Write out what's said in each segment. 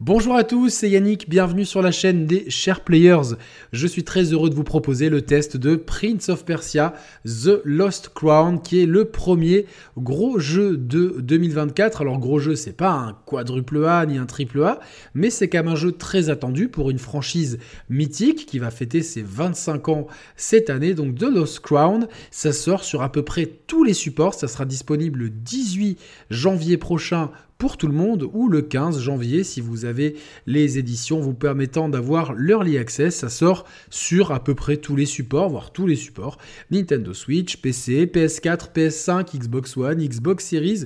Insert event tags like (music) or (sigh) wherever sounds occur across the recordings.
Bonjour à tous, c'est Yannick, bienvenue sur la chaîne des Chers Players. Je suis très heureux de vous proposer le test de Prince of Persia The Lost Crown, qui est le premier gros jeu de 2024. Alors gros jeu, c'est pas un quadruple A ni un triple A, mais c'est quand même un jeu très attendu pour une franchise mythique qui va fêter ses 25 ans cette année. Donc The Lost Crown, ça sort sur à peu près tous les supports, ça sera disponible le 18 janvier prochain pour tout le monde ou le 15 janvier si vous avez les éditions vous permettant d'avoir l'early access. Ça sort sur à peu près tous les supports, voire tous les supports. Nintendo Switch, PC, PS4, PS5, Xbox One, Xbox Series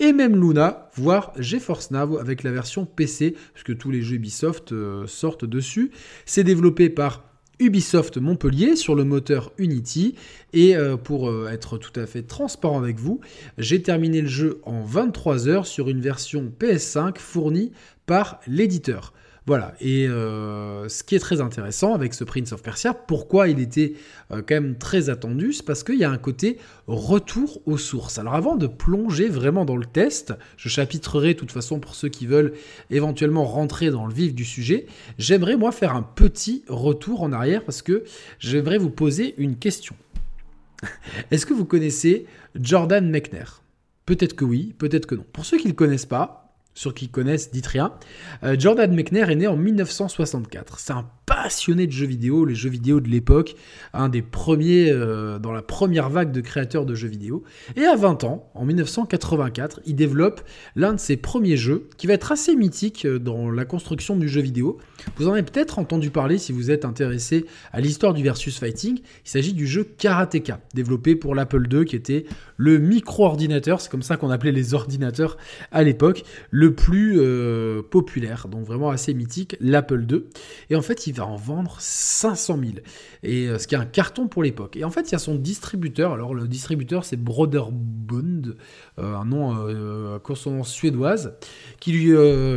et même Luna, voire GeForce Now avec la version PC, puisque tous les jeux Ubisoft euh, sortent dessus. C'est développé par Ubisoft Montpellier sur le moteur Unity. Et euh, pour euh, être tout à fait transparent avec vous, j'ai terminé le jeu en 23 heures sur une version PS5 fournie par l'éditeur. Voilà, et euh, ce qui est très intéressant avec ce Prince of Persia, pourquoi il était euh, quand même très attendu, c'est parce qu'il y a un côté retour aux sources. Alors avant de plonger vraiment dans le test, je chapitrerai de toute façon pour ceux qui veulent éventuellement rentrer dans le vif du sujet, j'aimerais moi faire un petit retour en arrière parce que j'aimerais vous poser une question. Est-ce que vous connaissez Jordan Mechner? Peut-être que oui, peut-être que non. Pour ceux qui ne le connaissent pas, ceux qui connaissent, dites rien. Euh, Jordan Mechner est né en 1964. C'est un passionné de jeux vidéo, les jeux vidéo de l'époque, un des premiers euh, dans la première vague de créateurs de jeux vidéo. Et à 20 ans, en 1984, il développe l'un de ses premiers jeux qui va être assez mythique euh, dans la construction du jeu vidéo. Vous en avez peut-être entendu parler si vous êtes intéressé à l'histoire du versus fighting. Il s'agit du jeu Karateka, développé pour l'Apple II, qui était le micro-ordinateur, c'est comme ça qu'on appelait les ordinateurs à l'époque, plus euh, populaire, donc vraiment assez mythique, l'Apple II. Et en fait, il va en vendre 500 000. Et euh, ce qui est un carton pour l'époque. Et en fait, il y a son distributeur. Alors, le distributeur, c'est Broderbund, euh, un nom euh, consonance suédoise, qui lui,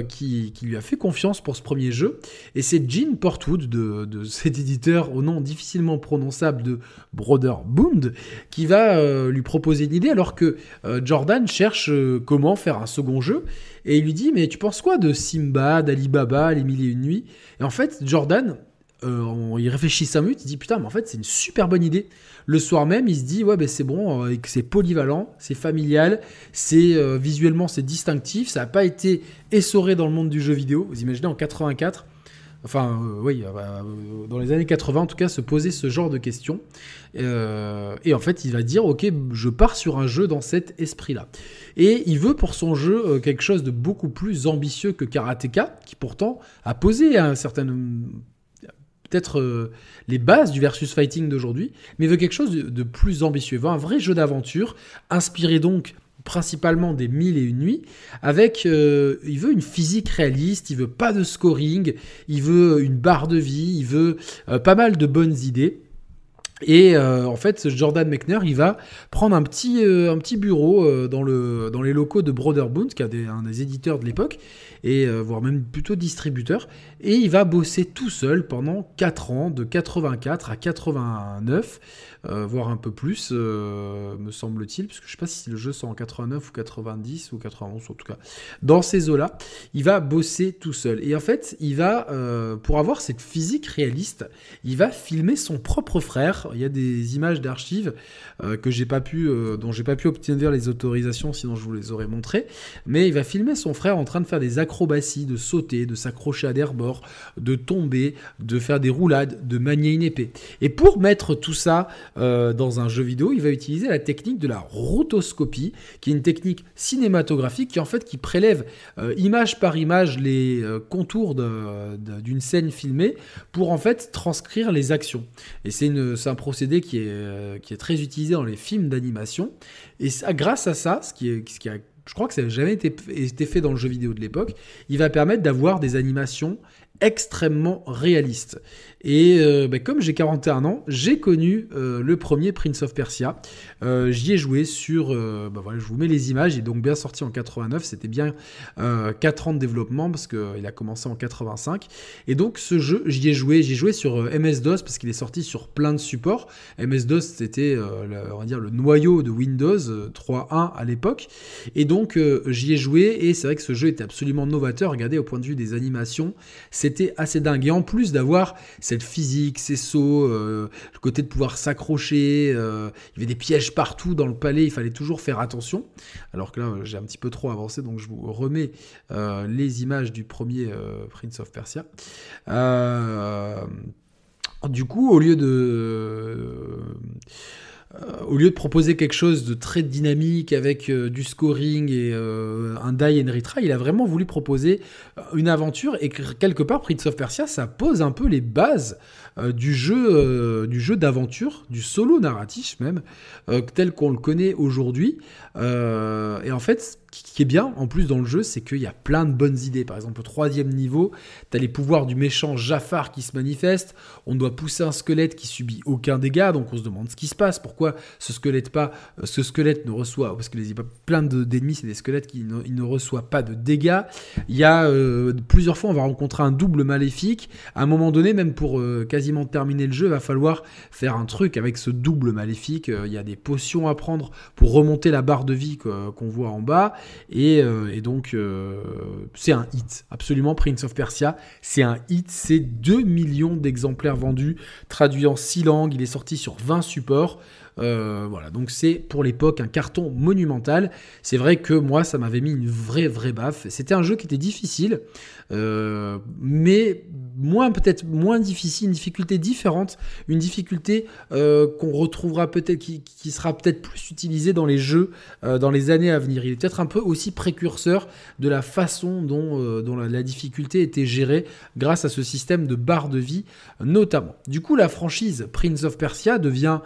qui, lui a fait confiance pour ce premier jeu. Et c'est Gene Portwood, de, de, (laughs) cet éditeur au nom difficilement prononçable de Broderbund, qui va lui proposer une idée alors que Jordan cherche comment faire un second jeu. Et il lui dit, mais tu penses quoi de Simba, d'Alibaba, Les Mille et Une Nuits? Et en fait, Jordan, euh, il réfléchit 5 minutes, il dit, putain, mais en fait, c'est une super bonne idée. Le soir même, il se dit, ouais, ben c'est bon, euh, c'est polyvalent, c'est familial, c'est euh, visuellement, c'est distinctif, ça n'a pas été essoré dans le monde du jeu vidéo. Vous imaginez, en 84, enfin oui, dans les années 80 en tout cas, se poser ce genre de questions. et en fait, il va dire, ok, je pars sur un jeu dans cet esprit-là. Et il veut pour son jeu euh, quelque chose de beaucoup plus ambitieux que Karateka, qui pourtant a posé un certain peut-être euh, les bases du versus fighting d'aujourd'hui, mais veut quelque chose de, plus ambitieux. Il veut un vrai jeu d'aventure, inspiré donc principalement des mille et une nuits, avec, euh, il veut une physique réaliste, il veut pas de scoring, il veut une barre de vie, il veut pas mal de bonnes idées. Et euh, en fait, Jordan Mechner, il va prendre un petit, euh, un petit bureau euh, dans, le, dans les locaux de Broderbund, qui est un des éditeurs de l'époque, et voire même plutôt distributeur, et il va bosser tout seul pendant 4 ans, de 84 à 89, voire un peu plus, me semble-t-il, parce que je sais pas si le jeu sort en 89 ou 90 ou 91 en tout cas. Dans ces eaux-là, il va bosser tout seul. Et en fait, il va, pour avoir cette physique réaliste, il va filmer son propre frère il y a des images d'archives euh, que j'ai pas pu, euh, dont j'ai pas pu obtenir les autorisations, sinon je vous les aurais montrées. Mais il va filmer son frère en train de faire des acrobaties, de sauter, de s'accrocher à des rebords, de tomber, de faire des roulades, de manier une épée. Et pour mettre tout ça euh, dans un jeu vidéo, il va utiliser la technique de la rotoscopie, qui est une technique cinématographique qui en fait qui prélève image par image les contours d'une scène filmée pour en fait transcrire les actions. Et c'est un procédé qui est, euh, qui est très utilisé dans les films d'animation. Et grâce à ça, ce qui, est, ce qui a, je crois que ça n'a jamais été, fait dans le jeu vidéo de l'époque, il va permettre d'avoir des animations extrêmement réaliste. Et euh, bah, comme j'ai 41 ans, j'ai connu euh, le premier Prince of Persia. Euh, j'y ai joué sur... bah voilà, je vous mets les images. Il est donc bien sorti en 89. C'était bien 4 ans de développement parce qu'il a commencé en 85. Et donc ce jeu, j'y ai joué. J'y ai joué sur MS-DOS parce qu'il est sorti sur plein de supports. MS-DOS, c'était on dire le noyau de Windows 3.1 à l'époque. Et donc j'y ai joué et c'est vrai que ce jeu était absolument novateur. Regardez au point de vue des animations, c'était assez dingue. Et en plus d'avoir cette physique, ces sauts, euh, le côté de pouvoir s'accrocher, euh, il y avait des pièges partout dans le palais, il fallait toujours faire attention. Alors que là, j'ai un petit peu trop avancé, donc je vous remets euh, les images du premier Prince of Persia. du coup, au lieu de euh, au lieu de proposer quelque chose de très dynamique avec euh, du scoring et euh, un die and retry, il a vraiment voulu proposer une aventure et quelque part Prince of Persia, ça pose un peu les bases du jeu, du jeu d'aventure, du solo narratif même, tel qu'on le connaît aujourd'hui. et en fait, qui est bien en plus dans le jeu, c'est qu'il y a plein de bonnes idées. Par exemple, au troisième niveau, tu as les pouvoirs du méchant Jafar qui se manifestent. On doit pousser un squelette qui subit aucun dégât, donc on se demande ce qui se passe. Pourquoi ce squelette pas, euh, ce squelette ne reçoit, parce que les plein d'ennemis, c'est des squelettes qui ne, ne reçoivent pas de dégâts. Il y a euh, plusieurs fois, on va rencontrer un double maléfique. À un moment donné, même pour euh, quasiment terminer le jeu, il va falloir faire un truc avec ce double maléfique. Il y a des potions à prendre pour remonter la barre de vie qu'on voit en bas. Euh, et, donc, euh, c'est un hit. Absolument, Prince of Persia, c'est un hit. C'est 2 millions d'exemplaires vendus, traduits en 6 langues. Il est sorti sur 20 supports. Euh, voilà, donc c'est pour l'époque un carton monumental. C'est vrai que moi, ça m'avait mis une vraie, vraie baffe. C'était un jeu qui était difficile, euh, mais moins peut-être moins difficile, une difficulté différente, une difficulté euh, qu'on retrouvera peut-être, qui, sera peut-être plus utilisée dans les jeux dans les années à venir. Il est peut-être un peu aussi précurseur de la façon dont, la, la, difficulté était gérée grâce à ce système de barre de vie notamment. Du coup, la franchise Prince of Persia devient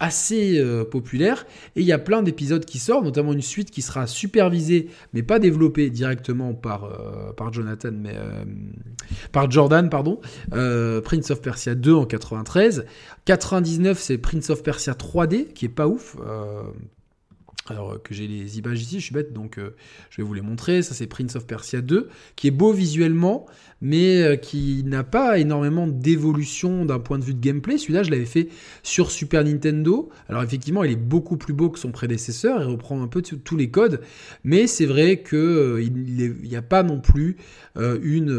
assez euh, populaire et il y a plein d'épisodes qui sortent, notamment une suite qui sera supervisée mais pas développée directement par, euh, par Jonathan, mais euh, Jordan, pardon. Prince of Persia 2 en 93. 99, c'est Prince of Persia 3D qui est pas ouf. Alors que j'ai les images ici, je suis bête, donc je vais vous les montrer. Ça c'est Prince of Persia 2, qui est beau visuellement, mais euh, qui n'a pas énormément d'évolution d'un point de vue de gameplay. Celui-là, je l'avais fait sur Super Nintendo. Alors effectivement, il est beaucoup plus beau que son prédécesseur, il reprend un peu tous les codes, mais c'est vrai qu'il euh, n'y a pas non plus euh, une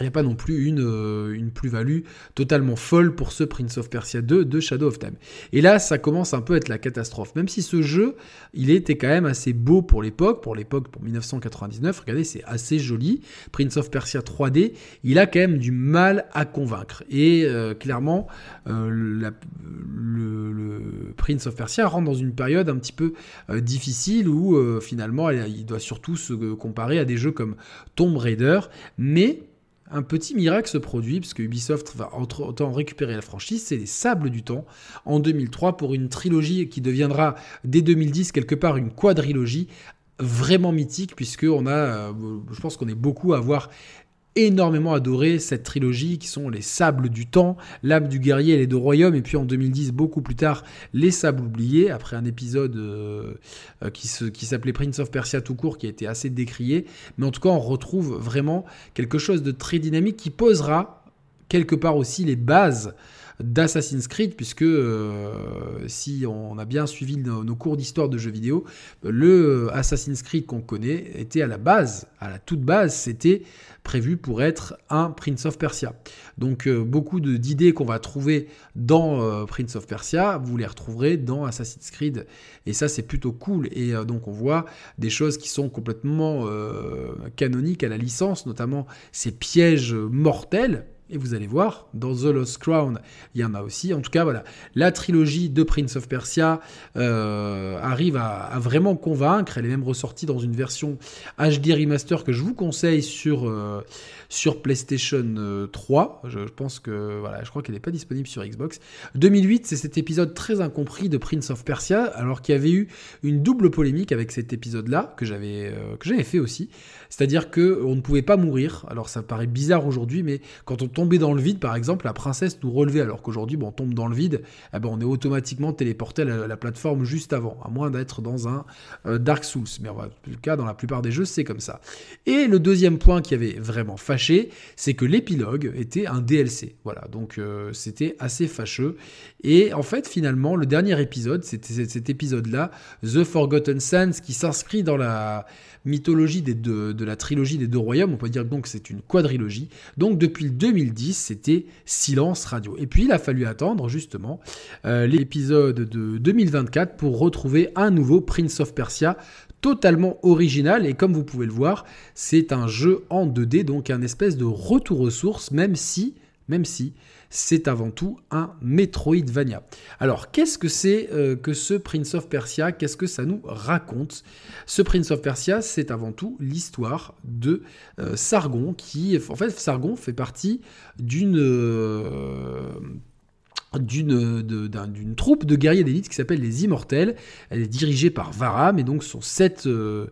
il n'y a pas non plus une, euh, une plus-value totalement folle pour ce Prince of Persia 2 de Shadow of Time. Et là, ça commence un peu à être la catastrophe. Même si ce jeu, il était quand même assez beau pour l'époque, pour l'époque, pour 1999, regardez, c'est assez joli. Prince of Persia 3D, il a quand même du mal à convaincre. Et euh, clairement, euh, le, Prince of Persia rentre dans une période un petit peu difficile où finalement, il doit surtout se comparer à des jeux comme Tomb Raider, mais un petit miracle se produit, parce que Ubisoft va autant récupérer la franchise, c'est les Sables du Temps, en 2003, pour une trilogie qui deviendra dès 2010 quelque part une quadrilogie vraiment mythique, puisque a, euh, je pense qu'on est beaucoup à avoir énormément adoré cette trilogie qui sont les Sables du Temps, l'âme du guerrier et les deux royaumes, et puis en 2010, beaucoup plus tard, les Sables oubliés, après un épisode euh, euh, qui, qui s'appelait Prince of Persia tout court, qui a été assez décrié. Mais en tout cas, on retrouve vraiment quelque chose de très dynamique qui posera quelque part aussi les bases d'Assassin's Creed, puisque euh, si on a bien suivi nos, cours d'histoire de jeux vidéo, le Assassin's Creed qu'on connaît était à la base, à la toute base, c'était prévu pour être un Prince of Persia. Donc euh, beaucoup d'idées qu'on va trouver dans euh, Prince of Persia, vous les retrouverez dans Assassin's Creed. Et ça c'est plutôt cool. Et donc on voit des choses qui sont complètement canoniques à la licence, notamment ces pièges mortels Et vous allez voir, dans The Lost Crown, il y en a aussi. En tout cas, voilà, la trilogie de Prince of Persia euh, arrive à, vraiment convaincre. Elle est même ressortie dans une version HD remaster que je vous conseille sur, euh, sur PlayStation 3. Euh, je, pense que, voilà, je crois qu'elle n'est pas disponible sur Xbox. 2008, c'est cet épisode très incompris de Prince of Persia, alors qu'il y avait eu une double polémique avec cet épisode-là, que j'avais que j'avais fait aussi. C'est-à-dire que on ne pouvait pas mourir. Alors ça paraît bizarre aujourd'hui, mais quand on tombait dans le vide, par exemple, la princesse nous relevait, alors qu'aujourd'hui, bon, on tombe dans le vide, eh ben, on est automatiquement téléporté à la, plateforme juste avant, à moins d'être dans un euh, Dark Souls. Mais en le cas, dans la plupart des jeux, c'est comme ça. Et le deuxième point qui avait vraiment fâché, c'est que l'épilogue était un DLC. Voilà, donc euh, c'était assez fâcheux. Et en fait, finalement, le dernier épisode, c'était cet épisode-là, The Forgotten Sands, qui s'inscrit dans la mythologie des de la trilogie des deux royaumes. On peut dire donc que c'est une quadrilogie. Donc depuis le 2010, c'était silence radio. Et puis il a fallu attendre justement euh, l'épisode de 2024 pour retrouver un nouveau Prince of Persia totalement original. Et comme vous pouvez le voir, c'est un jeu en 2D donc un espèce de retour aux sources même si même si c'est avant tout un Metroidvania. Alors, qu'est-ce que c'est euh, que ce Prince of Persia? Qu'est-ce que ça nous raconte? Ce Prince of Persia, c'est avant tout l'histoire de euh, Sargon, qui, en fait, Sargon fait partie d'une euh, d'une troupe de guerriers d'élite qui s'appelle les Immortels. Elle est dirigée par Varam et donc sont sept euh,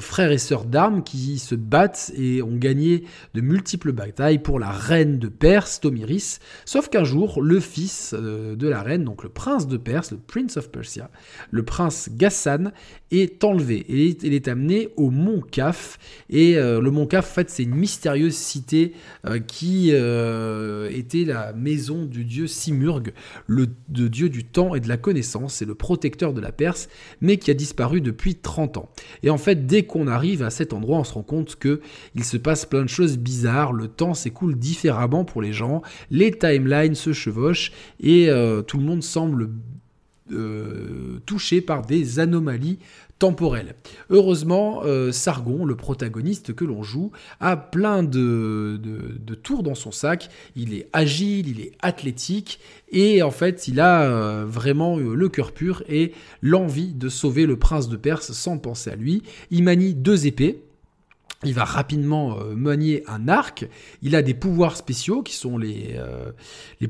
frères et sœurs d'armes qui se battent et ont gagné de multiples batailles pour la reine de Perse, Tomiris. Sauf qu'un jour, le fils euh, de la reine, donc le prince de Perse, le Prince of Persia, le prince Ghassan, est enlevé et il est amené au mont Kaf. Et euh, le mont Kaf, en fait, c'est une mystérieuse cité qui était la maison du dieu Simurg, le dieu du temps et de la connaissance, c'est le protecteur de la Perse, mais qui a disparu depuis 30 ans. Et en fait, dès qu'on arrive à cet endroit, on se rend compte que il se passe plein de choses bizarres, le temps s'écoule différemment pour les gens, les timelines se chevauchent et euh, tout le monde semble euh, touché par des anomalies temporelles. Heureusement, euh, Sargon, le protagoniste que l'on joue, a plein de, de, tours dans son sac. Il est agile, il est athlétique et en fait, il a euh, vraiment le cœur pur et l'envie de sauver le prince de Perse sans penser à lui. Il manie deux épées il va rapidement euh, manier un arc. Il a des pouvoirs spéciaux qui sont les, euh,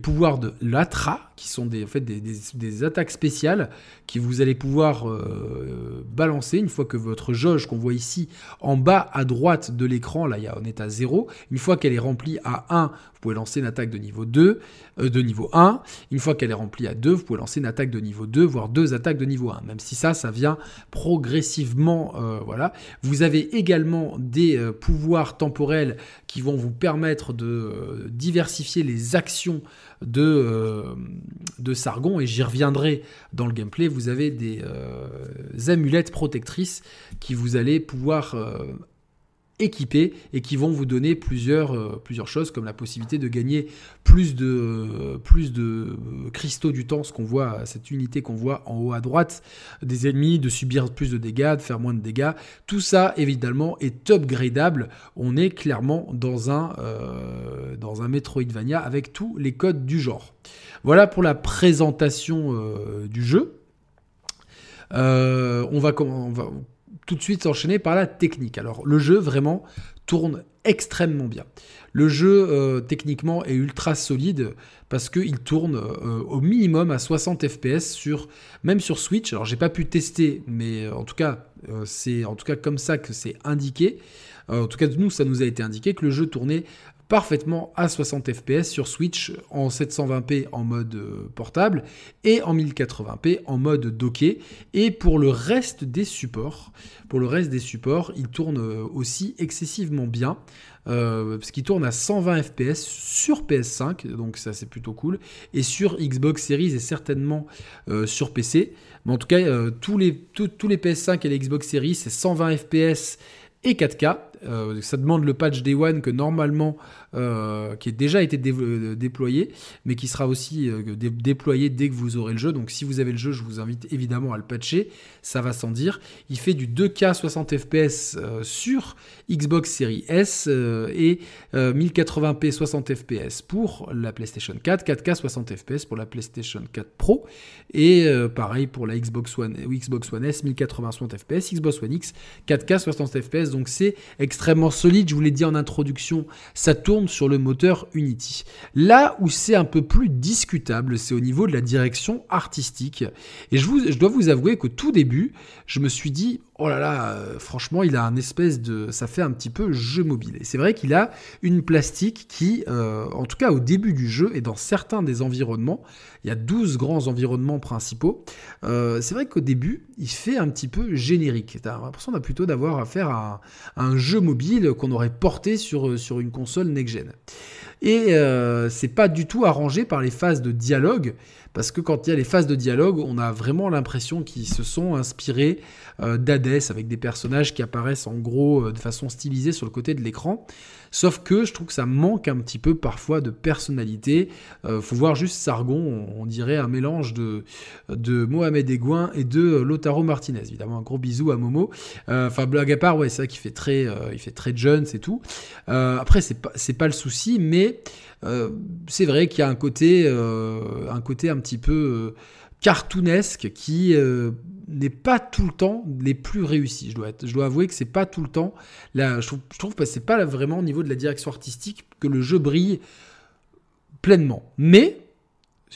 pouvoirs de l'Atra, qui sont des, en fait, des, attaques spéciales qui vous allez pouvoir euh, balancer une fois que votre jauge qu'on voit ici en bas à droite de l'écran, là on est à 0, une fois qu'elle est remplie à 1, vous pouvez lancer une attaque de niveau 2, de niveau 1. Une fois qu'elle est remplie à 2, vous pouvez lancer une attaque de niveau 2, voire deux attaques de niveau 1. Même si ça, ça vient progressivement. voilà. Vous avez également des euh, pouvoirs temporels qui vont vous permettre de euh, diversifier les actions de, euh, de Sargon, et j'y reviendrai dans le gameplay, vous avez des amulettes protectrices qui vous allez pouvoir équipés et qui vont vous donner plusieurs, euh, plusieurs choses comme la possibilité de gagner plus de, plus de cristaux du temps, ce qu'on voit, cette unité qu'on voit en haut à droite des ennemis, de subir plus de dégâts, de faire moins de dégâts. Tout ça évidemment est upgradable. On est clairement dans un, euh, dans un Metroidvania avec tous les codes du genre. Voilà pour la présentation euh, du jeu. on, va, on va tout de suite s'enchaîner par la technique. Alors le jeu vraiment tourne extrêmement bien. Le jeu euh, techniquement est ultra solide parce qu'il tourne euh, au minimum à 60 fps sur même sur Switch. Alors j'ai pas pu tester, mais euh, en tout cas c'est en tout cas comme ça que c'est indiqué. en tout cas nous ça nous a été indiqué que le jeu tournait parfaitement à 60 fps sur Switch en 720p en mode euh, portable et en 1080p en mode docké. Et pour le reste des supports, pour le reste des supports, il tourne euh, aussi excessivement bien. Euh, parce qu'il tourne à 120 fps sur PS5, donc ça c'est plutôt cool, et sur Xbox Series et certainement sur PC. Mais en tout cas, tous, les, tous les PS5 et les Xbox Series, c'est 120 fps et 4K. Euh, ça demande le patch Day One que normalement, euh, qui a déjà été euh, déployé, mais qui sera aussi déployé dès que vous aurez le jeu. Donc si vous avez le jeu, je vous invite évidemment à le patcher. Ça va sans dire. Il fait du 2K 60 FPS sur Xbox Series S et 1080p 60 FPS pour la PlayStation 4, 4K 60 FPS pour la PlayStation 4 Pro et pareil pour la Xbox One, Xbox One S 1080 60 FPS, Xbox One X 4K 60 FPS. Donc c'est extrêmement solide. Je vous l'ai dit en introduction, ça tourne sur le moteur Unity. Là où c'est un peu plus discutable, c'est au niveau de la direction artistique. Et je, je dois vous avouer qu'au tout début, je me suis dit, oh là là, euh, franchement, il a un espèce de... Ça fait un petit peu jeu mobile. Et c'est vrai qu'il a une plastique qui, euh, en tout cas au début du jeu et dans certains des environnements, il y a 12 grands environnements principaux, euh, c'est vrai qu'au début, il fait un petit peu générique. T'as l'impression plutôt d'avoir affaire à un, un, jeu mobile qu'on aurait porté sur, sur une console next-gen. Et euh, c'est pas du tout arrangé par les phases de dialogue, parce que quand il y a les phases de dialogue, on a vraiment l'impression qu'ils se sont inspirés euh, d'Hadès, avec des personnages qui apparaissent en gros euh, de façon stylisée sur le côté de l'écran. Sauf que je trouve que ça manque un petit peu parfois de personnalité. Euh, faut voir juste Sargon, on, dirait un mélange de, de Mohamed Egouin et de Lotaro Martinez. Évidemment, un gros bisou à Momo. Euh, enfin, blague à part, ouais, c'est ça qui fait très, euh, il fait très jeune, c'est tout. après, c'est pas, pas le souci, mais c'est vrai qu'il y a un côté, un côté un petit peu cartoonesque qui n'est pas tout le temps les plus réussis. Je dois, je dois avouer que c'est pas tout le temps. Là, je, trouve, que c'est pas vraiment au niveau de la direction artistique que le jeu brille pleinement. Mais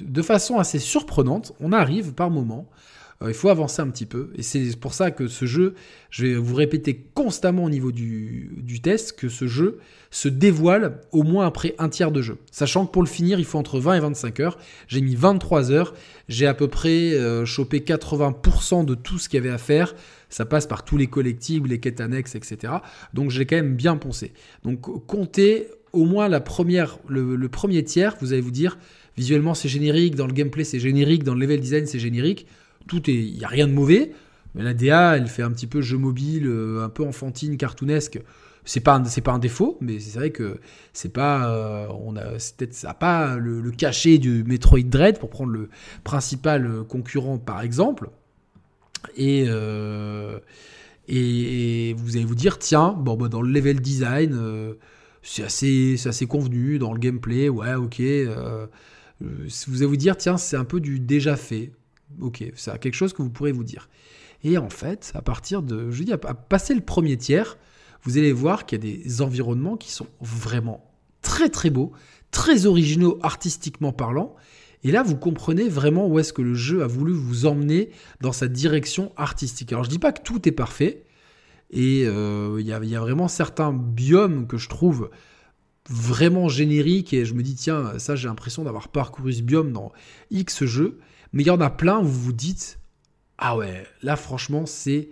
de façon assez surprenante, on arrive par moments euh, il faut avancer un petit peu. Et c'est pour ça que ce jeu, je vais vous répéter constamment au niveau du, test, que ce jeu se dévoile au moins après un tiers de jeu. Sachant que pour le finir, il faut entre 20 et 25 heures. J'ai mis 23 heures. J'ai à peu près euh, chopé 80% de tout ce qu'il y avait à faire. Ça passe par tous les collectibles, les quêtes annexes, etc. Donc j'ai quand même bien poncé. Donc comptez au moins le premier tiers, vous allez vous dire, visuellement c'est générique, dans le gameplay c'est générique, dans le level design c'est générique tout est, il y a rien de mauvais. Mais la DA, elle fait un petit peu jeu mobile, euh, un peu enfantine, cartoonesque. C'est pas c'est pas un défaut, mais c'est vrai que c'est pas euh, on a peut-être ça pas le, cachet du Metroid Dread pour prendre le principal concurrent par exemple. Et et, vous allez vous dire tiens bon bah, dans le level design euh, c'est assez c'est assez convenu dans le gameplay ouais ok vous allez vous dire tiens c'est un peu du déjà fait Ok, c'est quelque chose que vous pourrez vous dire. Et en fait, à partir de, je dis, à passer le premier tiers, vous allez voir qu'il y a des environnements qui sont vraiment très très beaux, très originaux artistiquement parlant. Et là, vous comprenez vraiment où est-ce que le jeu a voulu vous emmener dans sa direction artistique. Alors, je dis pas que tout est parfait. Et euh, il y, a vraiment certains biomes que je trouve vraiment génériques. Et je me dis, tiens, ça, j'ai l'impression d'avoir parcouru ce biome dans X jeux. Mais il y en a plein où vous vous dites Ah ouais, là franchement, c'est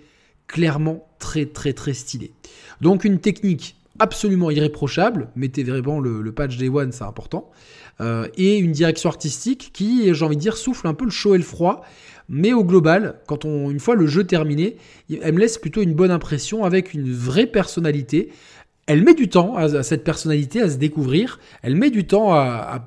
clairement très très très stylé. Donc une technique absolument irréprochable, mettez vraiment le, patch Day One, c'est important, euh, et une direction artistique qui, j'ai envie de dire, souffle un peu le chaud et le froid, mais au global, quand on, une fois le jeu terminé, elle me laisse plutôt une bonne impression avec une vraie personnalité, elle met du temps à, cette personnalité à se découvrir, elle met du temps à,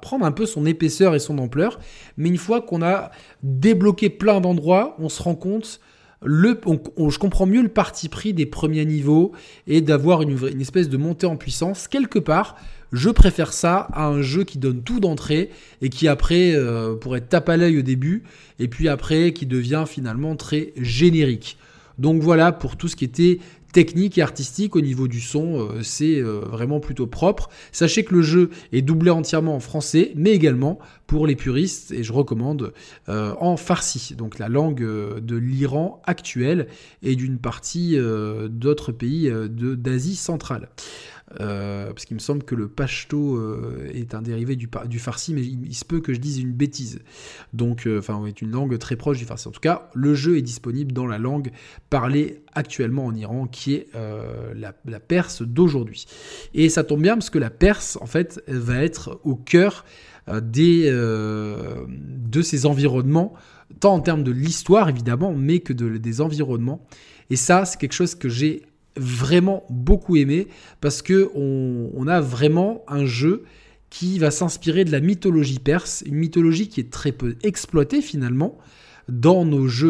prendre un peu son épaisseur et son ampleur, mais une fois qu'on a débloqué plein d'endroits, on se rend compte, je comprends mieux le parti pris des premiers niveaux et d'avoir une, une, espèce de montée en puissance. Quelque part, je préfère ça à un jeu qui donne tout d'entrée et qui après euh, pourrait taper à l'œil au début et puis après qui devient finalement très générique. Donc voilà pour tout ce qui était technique et artistique au niveau du son, euh, c'est euh, vraiment plutôt propre. Sachez que le jeu est doublé entièrement en français, mais également pour les puristes, et je recommande euh, en farsi, donc la langue de l'Iran actuel et d'une partie d'autres pays d'Asie centrale. Euh, parce qu'il me semble que le pashto euh, est un dérivé du, du farsi, mais il, se peut que je dise une bêtise. Donc, euh, enfin, est une langue très proche du farsi. En tout cas, le jeu est disponible dans la langue parlée actuellement en Iran, qui est la, la, perse d'aujourd'hui. Et ça tombe bien parce que la perse, en fait, va être au cœur des, de ces environnements, tant en termes de l'histoire évidemment, mais que de, des environnements. Et ça, c'est quelque chose que j'ai vraiment beaucoup aimé parce que on, a vraiment un jeu qui va s'inspirer de la mythologie perse, une mythologie qui est très peu exploitée finalement dans nos jeux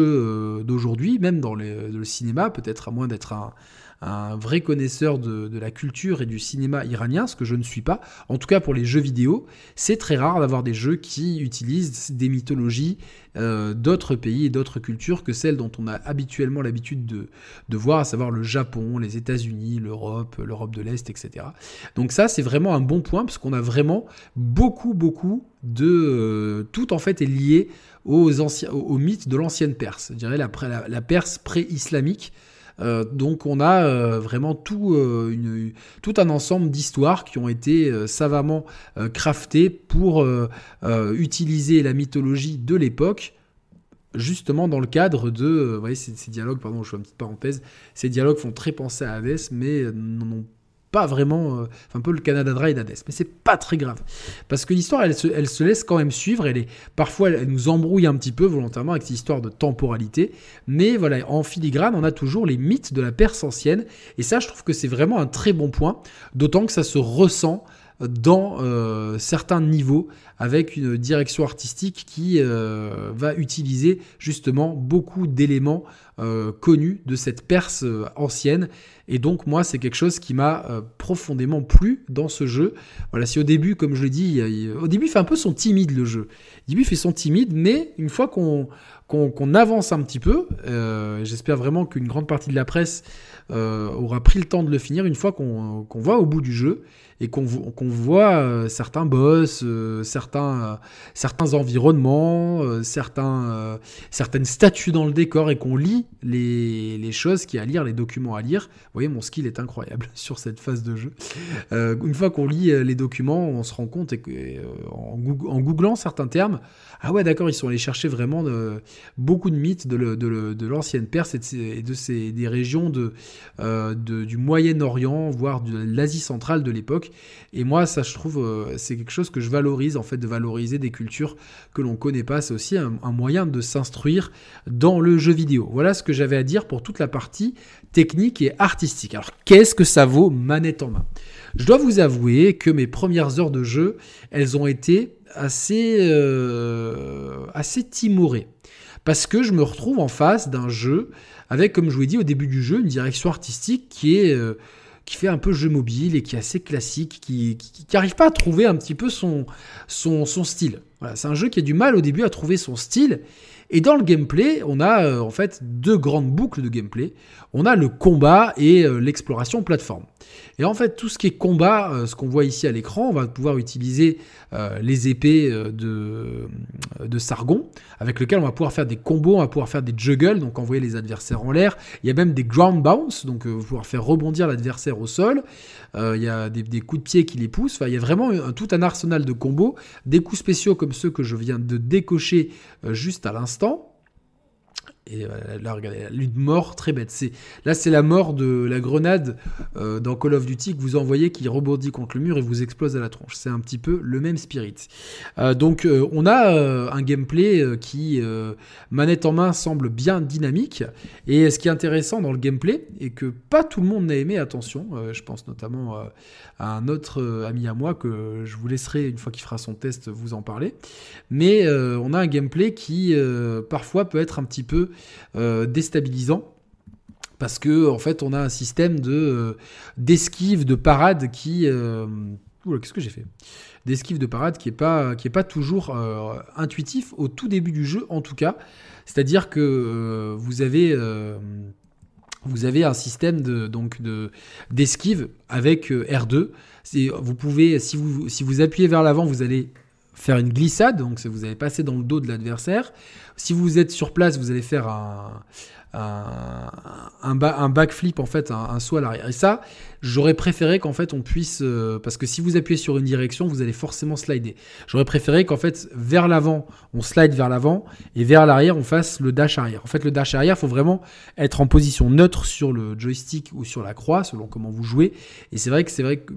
euh, d'aujourd'hui, même dans le cinéma, peut-être à moins d'être un, un vrai connaisseur de, la culture et du cinéma iranien, ce que je ne suis pas. En tout cas, pour les jeux vidéo, c'est très rare d'avoir des jeux qui utilisent des mythologies euh, d'autres pays et d'autres cultures que celles dont on a habituellement l'habitude de, voir, à savoir le Japon, les États-Unis, l'Europe, l'Europe de l'Est, etc. Donc ça, c'est vraiment un bon point parce qu'on a vraiment beaucoup, beaucoup de euh, tout en fait est lié aux, anciens, aux, mythes de l'ancienne Perse. Je dirais la Perse pré-islamique euh, donc on a euh, vraiment tout, euh, tout un ensemble d'histoires qui ont été savamment craftées pour utiliser la mythologie de l'époque justement dans le cadre de, ces, dialogues, pardon, je fais une petite parenthèse, ces dialogues font très penser à Hades, mais n'ont pas vraiment, euh, un peu le Canada Dry d'Hades, mais c'est pas très grave. Parce que l'histoire elle se, elle se, laisse quand même suivre, elle est parfois elle, nous embrouille un petit peu volontairement avec cette histoire de temporalité, mais voilà en filigrane on a toujours les mythes de la Perse ancienne et ça je trouve que c'est vraiment un très bon point, d'autant que ça se ressent dans euh, certains niveaux avec une direction artistique qui euh, va utiliser justement beaucoup d'éléments euh, connus de cette Perse ancienne. Et donc moi c'est quelque chose qui m'a profondément plu dans ce jeu. Voilà, si au début, comme je l'ai dit, au début il fait un peu son timide le jeu. Au début il fait son timide, mais une fois qu'on qu'on avance un petit peu, j'espère vraiment qu'une grande partie de la presse aura pris le temps de le finir une fois qu'on voit au bout du jeu et qu'on voit euh, certains boss, euh, certains, euh, certains environnements, certains, certaines statues dans le décor et qu'on lit les, les, choses a à lire, les documents à lire. Vous voyez, mon skill est incroyable (laughs) sur cette phase de jeu. une fois qu'on lit les documents, on se rend compte et en, googlant certains termes, ah ouais, d'accord, ils sont allés chercher vraiment beaucoup de mythes de, l'ancienne Perse et de, ces, des régions de, du Moyen-Orient, voire de l'Asie centrale de l'époque et moi, ça, je trouve, euh, c'est quelque chose que je valorise, en fait, de valoriser des cultures que l'on connaît pas. C'est aussi un, moyen de s'instruire dans le jeu vidéo. Voilà ce que j'avais à dire pour toute la partie technique et artistique. Alors, qu'est-ce que ça vaut manette en main? Je dois vous avouer que mes premières heures de jeu, elles ont été assez, euh, assez timorées. Parce que je me retrouve en face d'un jeu avec, comme je vous ai dit au début du jeu, une direction artistique qui est... Euh, qui fait un peu jeu mobile et qui est assez classique, qui n'arrive pas à trouver un petit peu son, style. C'est un jeu qui a du mal au début à trouver son style. Et dans le gameplay, on a euh, en fait deux grandes boucles de gameplay. On a le combat et euh, l'exploration plateforme. Et en fait, tout ce qui est combat, euh, ce qu'on voit ici à l'écran, on va pouvoir utiliser les épées de, de Sargon, avec lesquelles on va pouvoir faire des combos, on va pouvoir faire des juggles, donc envoyer les adversaires en l'air. Il y a même des ground bounce, donc pouvoir faire rebondir l'adversaire au sol. il y a des, coups de pied qui les poussent. Enfin, il y a vraiment tout un arsenal de combos, des coups spéciaux comme ceux que je viens de décocher juste à l'instant et euh, là, regardez, lutte mort, très bête. C'est, là, c'est la mort de la grenade euh, dans Call of Duty que vous envoyez qui rebondit contre le mur et vous explose à la tronche. C'est un petit peu le même spirit. Euh, donc, on a un gameplay qui, manette en main, semble bien dynamique. Et ce qui est intéressant dans le gameplay, et que pas tout le monde n'a aimé, attention, je pense notamment à un autre ami à moi que je vous laisserai, une fois qu'il fera son test, vous en parler. Mais on a un gameplay qui, parfois, peut être un petit peu euh, déstabilisant. Parce que en fait on a un système de euh, d'esquive de parade qui euh, j'ai fait? D'esquive de parade qui est pas qui est pas toujours intuitif au tout début du jeu en tout cas. C'est-à-dire que vous avez vous avez un système de donc de d'esquive avec R2 vous pouvez si vous si vous appuyez vers l'avant vous allez faire une glissade, donc vous allez passer dans le dos de l'adversaire. Si vous êtes sur place, vous allez faire un, un, un, backflip, en fait, un, saut à l'arrière. Et ça, j'aurais préféré qu'en fait on puisse, euh, parce que si vous appuyez sur une direction, vous allez forcément slider. J'aurais préféré qu'en fait, vers l'avant, on slide vers l'avant, et vers l'arrière, on fasse le dash arrière. En fait, le dash arrière, il faut vraiment être en position neutre sur le joystick ou sur la croix, selon comment vous jouez. Et c'est vrai que c'est vrai que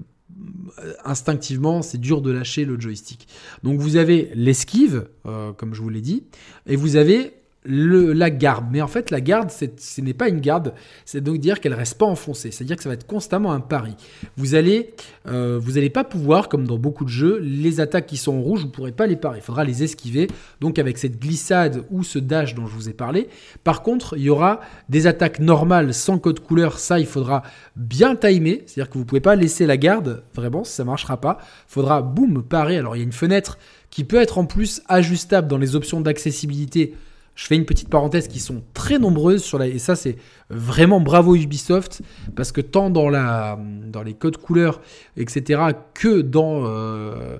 instinctivement, c'est dur de lâcher le joystick. Donc vous avez l'esquive, euh, comme je vous l'ai dit, et vous avez la garde. Mais en fait, la garde, ce n'est pas une garde. C'est donc dire qu'elle reste pas enfoncée. C'est-à-dire que ça va être constamment un pari. Vous allez, euh, vous n'allez pas pouvoir, comme dans beaucoup de jeux, les attaques qui sont en rouge, vous ne pourrez pas les parer. Il faudra les esquiver. Donc avec cette glissade ou ce dash dont je vous ai parlé. Par contre, il y aura des attaques normales sans code couleur. Ça, il faudra bien timer. C'est-à-dire que vous ne pouvez pas laisser la garde. Vraiment, ça ne marchera pas. Il faudra, boum, parer. Alors il y a une fenêtre qui peut être en plus ajustable dans les options d'accessibilité je fais une petite parenthèse qui sont très nombreuses sur la et ça c'est vraiment bravo Ubisoft parce que tant dans la dans les codes couleurs etc que dans euh,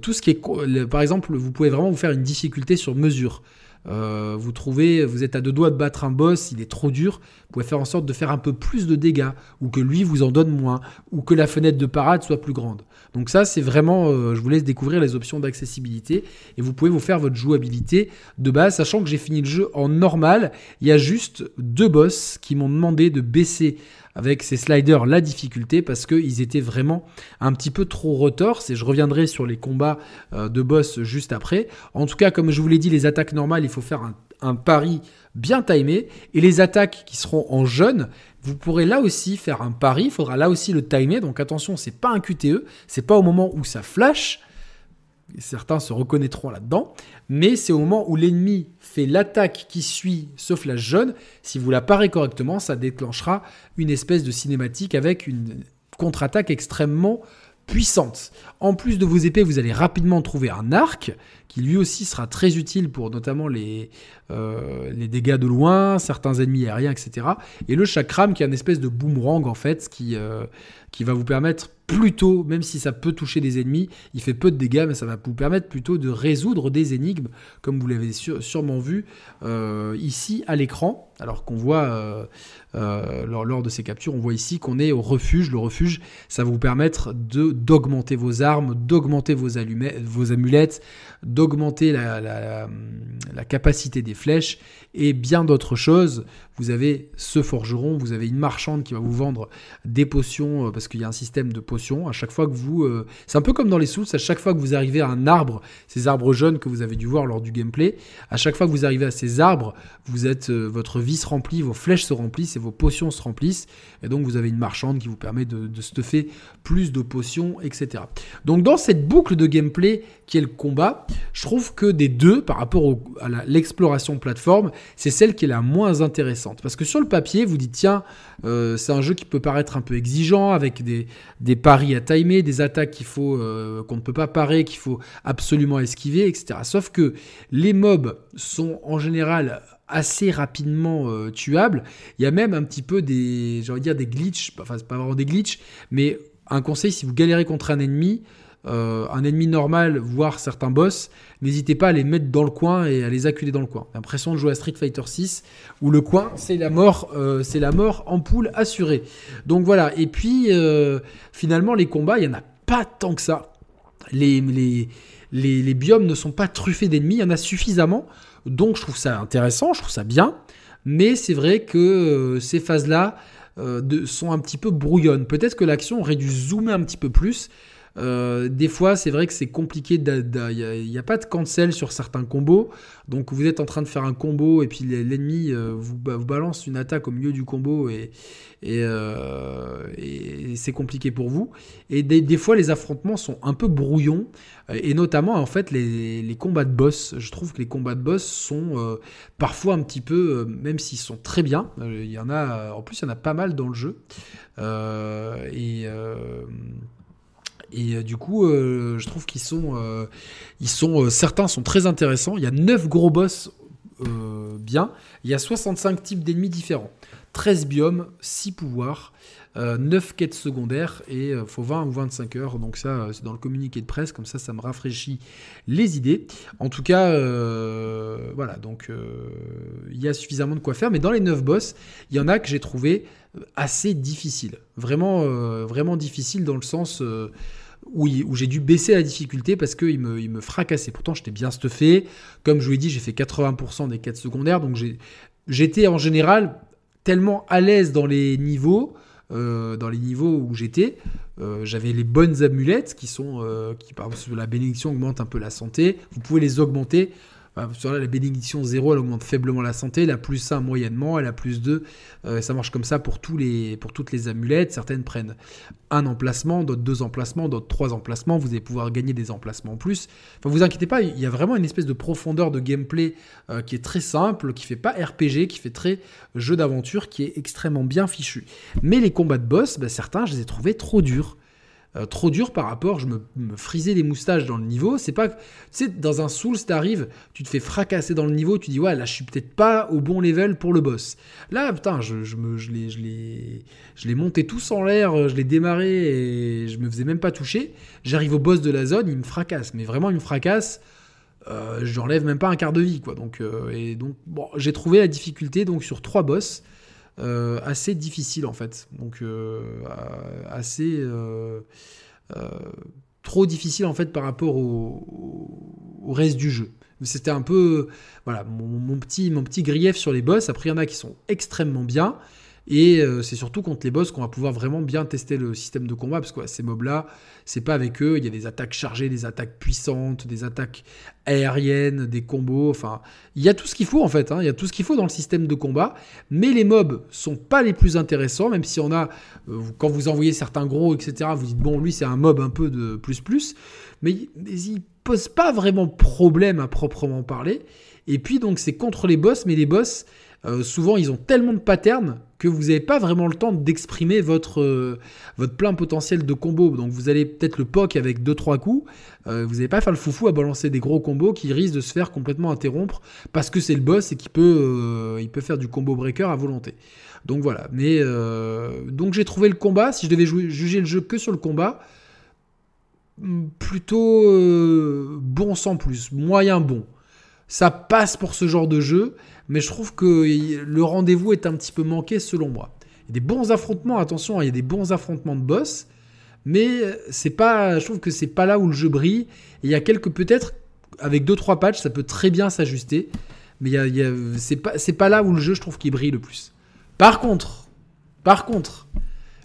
tout ce qui est par exemple vous pouvez vraiment vous faire une difficulté sur mesure. Euh, vous trouvez, vous êtes à deux doigts de battre un boss, il est trop dur, vous pouvez faire en sorte de faire un peu plus de dégâts, ou que lui vous en donne moins, ou que la fenêtre de parade soit plus grande. Donc ça, c'est vraiment, euh, je vous laisse découvrir les options d'accessibilité et vous pouvez vous faire votre jouabilité de base, sachant que j'ai fini le jeu en normal. Il y a juste deux boss qui m'ont demandé de baisser avec ces sliders la difficulté parce qu'ils étaient vraiment un petit peu trop retorses et je reviendrai sur les combats euh, de boss juste après. En tout cas, comme je vous l'ai dit, les attaques normales, il faut faire un, pari bien timé et les attaques qui seront en jaune, vous pourrez là aussi faire un pari, il faudra là aussi le timer. Donc attention, c'est pas un QTE, c'est pas au moment où ça flash. Certains se reconnaîtront là-dedans, mais c'est au moment où l'ennemi fait l'attaque qui suit ce flash jaune. Si vous la parez correctement, ça déclenchera une espèce de cinématique avec une contre-attaque extrêmement puissante. En plus de vos épées, vous allez rapidement trouver un arc qui lui aussi sera très utile pour notamment les, euh, les dégâts de loin, certains ennemis aériens, etc. Et le chakram qui est une espèce de boomerang en fait, qui, euh, qui va vous permettre plutôt, même si ça peut toucher des ennemis, il fait peu de dégâts, mais ça va vous permettre plutôt de résoudre des énigmes, comme vous l'avez sûrement vu euh, ici à l'écran. Alors qu'on voit lors, de ces captures, on voit ici qu'on est au refuge. Le refuge, ça va vous permettre de d'augmenter vos armes, d'augmenter vos, vos amulettes, d'augmenter la, capacité des flèches et bien d'autres choses. Vous avez ce forgeron, vous avez une marchande qui va vous vendre des potions, euh, parce qu'il y a un système de potions. À chaque fois que vous... Euh, c'est un peu comme dans les Souls, à chaque fois que vous arrivez à un arbre, ces arbres jaunes que vous avez dû voir lors du gameplay, à chaque fois que vous arrivez à ces arbres, vous êtes, euh, votre vie se remplit, vos flèches se remplissent et vos potions se remplissent. Et donc vous avez une marchande qui vous permet de, de stuffer plus de potions, etc. Donc dans cette boucle de gameplay qui est le combat, je trouve que des deux, par rapport à l'exploration plateforme, c'est celle qui est la moins intéressante. Parce que sur le papier, vous dites, tiens, euh, c'est un jeu qui peut paraître un peu exigeant, avec des, des paris à timer, des attaques qu'il faut, euh, qu'on ne peut pas parer, qu'il faut absolument esquiver, etc. Sauf que les mobs sont en général assez rapidement euh, tuables. Il y a même un petit peu des, j'ai dire des glitches, enfin c'est pas vraiment des glitches, mais un conseil, si vous galérez contre un ennemi, euh, un ennemi normal, voire certains boss, n'hésitez pas à les mettre dans le coin et à les acculer dans le coin. L'impression de jouer à Street Fighter 6 où le coin c'est la mort, euh, c'est la mort en poule assurée. Donc voilà. Et puis euh, finalement les combats, il y en a pas tant que ça. Les, les, les, biomes ne sont pas truffés d'ennemis, il y en a suffisamment. Donc je trouve ça intéressant, je trouve ça bien. Mais c'est vrai que ces phases-là sont un petit peu brouillonnes. Peut-être que l'action aurait dû zoomer un petit peu plus. Euh, des fois, c'est vrai que c'est compliqué. Il n'y a, pas de cancel sur certains combos. Donc, vous êtes en train de faire un combo et puis l'ennemi euh, vous, balance une attaque au milieu du combo et, euh, c'est compliqué pour vous. Et des, fois, les affrontements sont un peu brouillons. Et notamment, en fait, les, combats de boss. Je trouve que les combats de boss sont parfois un petit peu, même s'ils sont très bien. Il y en a, en plus, il y en a pas mal dans le jeu. et et euh, du coup, euh, je trouve qu'ils sont, euh, certains sont très intéressants. Il y a 9 gros boss bien. Il y a 65 types d'ennemis différents. 13 biomes, 6 pouvoirs, 9 quêtes secondaires et il faut 20 ou 25 heures. Donc ça, c'est dans le communiqué de presse, comme ça, ça me rafraîchit les idées. En tout cas, voilà, donc il y a suffisamment de quoi faire. Mais dans les 9 boss, il y en a que j'ai trouvé assez difficiles. Vraiment, vraiment difficiles dans le sens où, j'ai dû baisser la difficulté parce qu'il me, il me fracassait. Pourtant, j'étais bien stuffé. Comme je vous l'ai dit, j'ai fait 80% des quêtes secondaires. Donc, j'étais en général tellement à l'aise dans les niveaux, euh, dans les niveaux où j'étais. Euh, j'avais les bonnes amulettes qui sont, euh, qui par exemple, la bénédiction augmente un peu la santé. Vous pouvez les augmenter la bénédiction 0, elle augmente faiblement la santé. La plus 1, moyennement. Et la plus 2, euh, ça marche comme ça pour toutes les amulettes. Certaines prennent un emplacement, d'autres deux emplacements, d'autres trois emplacements. Vous allez pouvoir gagner des emplacements en plus. Enfin, vous inquiétez pas, il y a vraiment une espèce de profondeur de gameplay euh, qui est très simple, qui fait pas RPG, qui fait très jeu d'aventure, qui est extrêmement bien fichu. Mais les combats de boss, bah, certains, je les ai trouvés trop durs. Euh, trop dur par rapport, je me, frisais les moustaches dans le niveau. C'est pas, tu sais, dans un Souls, t'arrives, tu te fais fracasser dans le niveau, tu dis ouais, là je suis peut-être pas au bon level pour le boss. Là, putain, je, je me, je l'ai, je je l'ai monté tous en l'air, je l'ai démarré et je me faisais même pas toucher. J'arrive au boss de la zone, il me fracasse, mais vraiment il me fracasse. Euh, j'enlève même pas un quart de vie, quoi. Donc, euh, et donc, bon, j'ai trouvé la difficulté donc sur trois boss. Euh, assez difficile en fait. Donc euh, assez euh, trop difficile en fait par rapport au, reste du jeu. C'était un peu voilà mon, petit, mon petit grief sur les boss. Après, il y en a qui sont extrêmement bien. Et euh, c'est surtout contre les boss qu'on va pouvoir vraiment bien tester le système de combat, parce que ces mobs-là, c'est pas avec eux, il y a des attaques chargées, des attaques puissantes, des attaques aériennes, des combos, enfin, il y a tout ce qu'il faut en fait, hein. il y a tout ce qu'il faut dans le système de combat, mais les mobs sont pas les plus intéressants, même si on a, euh, quand vous envoyez certains gros, etc., vous dites, bon, lui c'est un mob un peu de plus plus, mais, mais il pose pas vraiment problème à proprement parler, et puis donc c'est contre les boss, mais les boss, euh, souvent ils ont tellement de patterns que vous n'avez pas vraiment le temps d'exprimer votre, euh, votre plein potentiel de combo. Donc vous allez peut-être le poke avec 2-3 coups, euh, vous n'allez pas faire le foufou à balancer des gros combos qui risquent de se faire complètement interrompre parce que c'est le boss et qu'il peut, il peut faire du combo breaker à volonté. Donc voilà, mais donc j'ai trouvé le combat, si je devais juger le jeu que sur le combat, hmm, plutôt bon sans plus, moyen bon. Ça passe pour ce genre de jeu, mais je trouve que le rendez-vous est un petit peu manqué selon moi. Il y a des bons affrontements, attention, hein, il y a des bons affrontemements de boss, mais c'est pas, je trouve que c'est pas là où le jeu brille. Et il y a quelques peut-être avec deux trois patchs, ça peut très bien s'ajuster, mais il y a, c'est pas pas là où le jeu je trouve qu'il brille le plus. Par contre, par contre,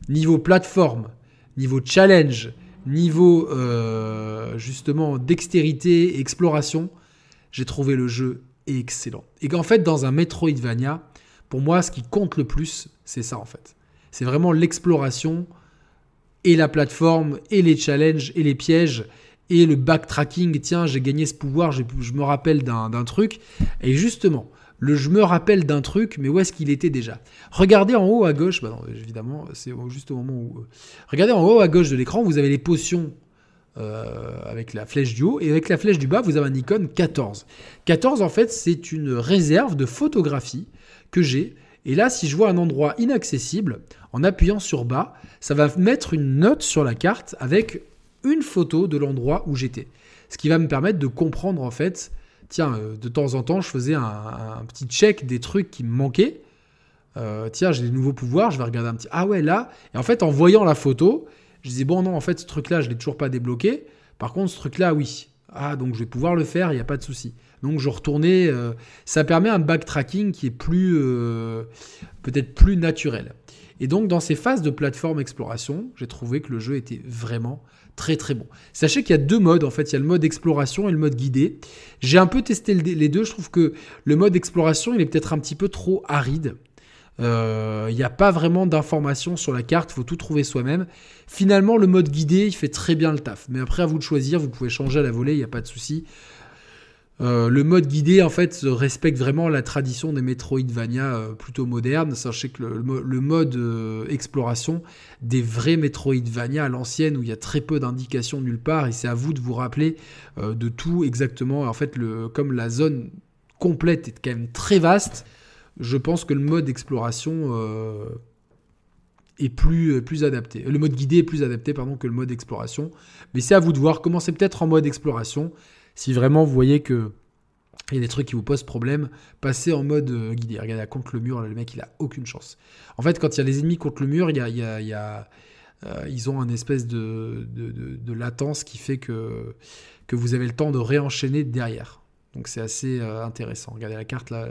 niveau plateforme, niveau challenge, niveau euh, justement dextérité, exploration, j'ai trouvé le jeu excellent. Et qu'en fait, dans un Metroidvania, pour moi, ce qui compte le plus, c'est ça en fait. C'est vraiment l'exploration et la plateforme et les challenges et les pièges et le backtracking. Tiens, j'ai gagné ce pouvoir, je, me rappelle d'un truc. Et justement, le je me rappelle d'un truc, mais où est-ce qu'il était déjà? Regardez en haut à gauche, bah évidemment, c'est juste au moment où. Euh, regardez en haut à gauche de l'écran, vous avez les potions euh, avec la flèche du haut, et avec la flèche du bas, vous avez un icône 14. 14, en fait, c'est une réserve de photographie que j'ai. Et là, si je vois un endroit inaccessible, en appuyant sur bas, ça va mettre une note sur la carte avec une photo de l'endroit où j'étais. Ce qui va me permettre de comprendre, en fait, tiens, euh, de temps en temps, je faisais un, petit check des trucs qui me manquaient. Euh, tiens, j'ai des nouveaux pouvoirs, je vais regarder un petit. Ah ouais, là. Et en fait, en voyant la photo, je disais, bon, non, en fait, ce truc-là, je ne l'ai toujours pas débloqué. Par contre, ce truc-là, oui. Ah, donc je vais pouvoir le faire, il n'y a pas de souci. Donc je retournais. Euh, ça permet un backtracking qui est plus. Euh, peut-être plus naturel. Et donc, dans ces phases de plateforme exploration, j'ai trouvé que le jeu était vraiment très très bon. Sachez qu'il y a deux modes en fait, il y a le mode exploration et le mode guidé. J'ai un peu testé les deux, je trouve que le mode exploration il est peut-être un petit peu trop aride. Il euh, n'y a pas vraiment d'informations sur la carte, il faut tout trouver soi-même. Finalement, le mode guidé, il fait très bien le taf. Mais après, à vous de choisir, vous pouvez changer à la volée, il n'y a pas de souci. Euh, le mode guidé, en fait, respecte vraiment la tradition des Metroidvania euh, plutôt modernes. Sachez que le, mode exploration des vrais Metroidvania à l'ancienne, où il y a très peu d'indications nulle part, et c'est à vous de vous rappeler de tout exactement. En fait, comme la zone complète est quand même très vaste, je pense que le mode exploration euh, est plus, euh, plus adapté. Le mode guidé est plus adapté pardon, que le mode exploration. Mais c'est à vous de voir. Commencez peut-être en mode exploration. Si vraiment vous voyez que il y a des trucs qui vous posent problème, passez en mode euh, guidé. Regardez, contre le mur, le mec, il a aucune chance. En fait, quand il y a les ennemis contre le mur, ils ont un espèce de, de, latence qui fait que, que vous avez le temps de réenchaîner derrière. Donc c'est assez euh, intéressant. Regardez la carte là,